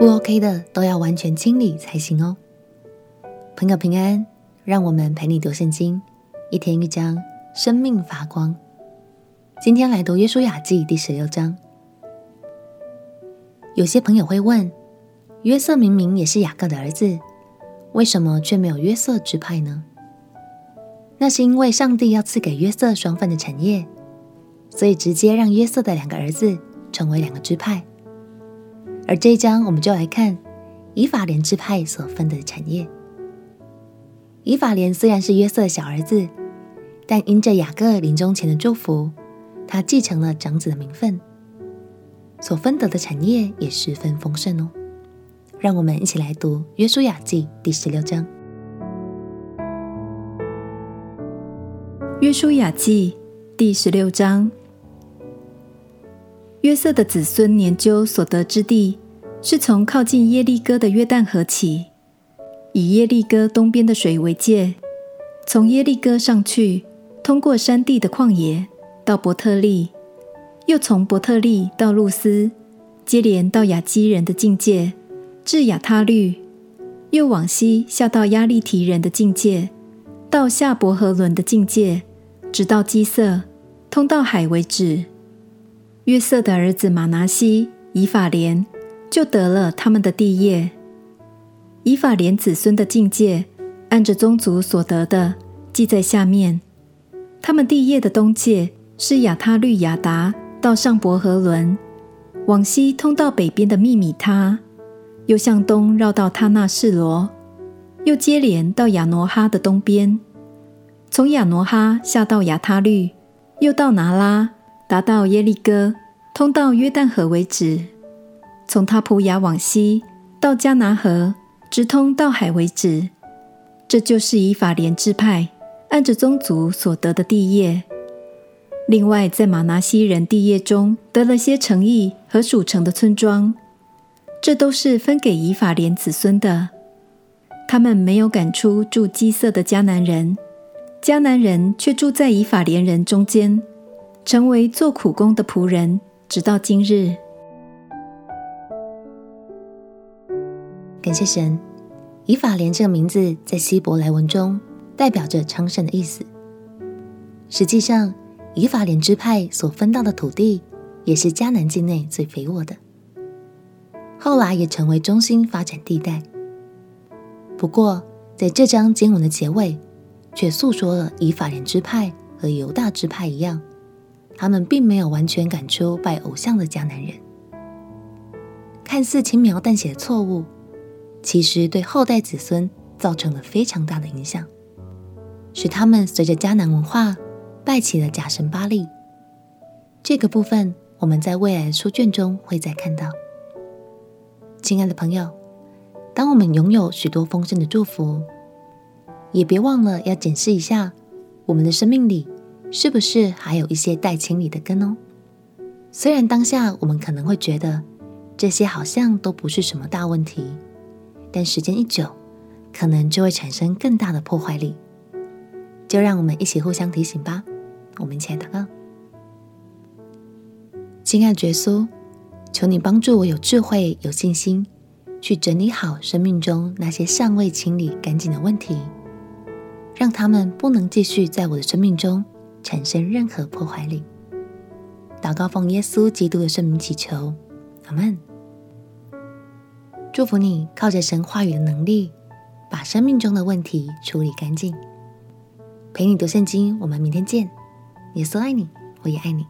不 OK 的都要完全清理才行哦。朋友平安，让我们陪你读圣经，一天一章，生命发光。今天来读约书亚记第十六章。有些朋友会问：约瑟明明也是雅各的儿子，为什么却没有约瑟支派呢？那是因为上帝要赐给约瑟双份的产业，所以直接让约瑟的两个儿子成为两个支派。而这一章我们就来看以法莲支派所分的产业。以法莲虽然是约瑟的小儿子，但因着雅各临终前的祝福，他继承了长子的名分，所分得的产业也十分丰盛哦。让我们一起来读约书亚记第十六章。约书亚记第十六章，约瑟的子孙研究所得之地，是从靠近耶利哥的约旦河起，以耶利哥东边的水为界，从耶利哥上去，通过山地的旷野，到伯特利，又从伯特利到路斯，接连到亚基人的境界，至亚他律，又往西下到亚利提人的境界，到下伯和仑的境界。直到基色，通到海为止。约瑟的儿子马拿西、以法莲就得了他们的地业。以法莲子孙的境界，按着宗族所得的，记在下面。他们地业的东界是亚他律亚达到上伯和伦，往西通到北边的密米他，又向东绕到他那示罗，又接连到亚挪哈的东边。从亚挪哈下到亚他律，又到拿拉，达到耶利哥，通到约旦河为止。从他普雅往西到迦拿河，直通到海为止。这就是以法莲支派按着宗族所得的地业。另外，在玛拿西人地业中得了些城邑和属城的村庄，这都是分给以法莲子孙的。他们没有赶出住基色的迦南人。迦南人却住在以法莲人中间，成为做苦工的仆人，直到今日。感谢神，以法莲这个名字在希伯来文中代表着昌盛的意思。实际上，以法莲支派所分到的土地也是迦南境内最肥沃的，后来也成为中心发展地带。不过，在这章经文的结尾。却诉说了以法莲支派和犹大支派一样，他们并没有完全赶出拜偶像的迦南人。看似轻描淡写的错误，其实对后代子孙造成了非常大的影响，使他们随着迦南文化拜起了假神巴力。这个部分我们在未来书卷中会再看到。亲爱的朋友，当我们拥有许多丰盛的祝福，也别忘了要检视一下，我们的生命里是不是还有一些待清理的根哦。虽然当下我们可能会觉得这些好像都不是什么大问题，但时间一久，可能就会产生更大的破坏力。就让我们一起互相提醒吧。我们一起来祷告。亲爱的耶稣，求你帮助我有智慧、有信心，去整理好生命中那些尚未清理干净的问题。让他们不能继续在我的生命中产生任何破坏力。祷告奉耶稣基督的圣名祈求，阿门。祝福你靠着神话语的能力，把生命中的问题处理干净。陪你读圣经，我们明天见。耶稣爱你，我也爱你。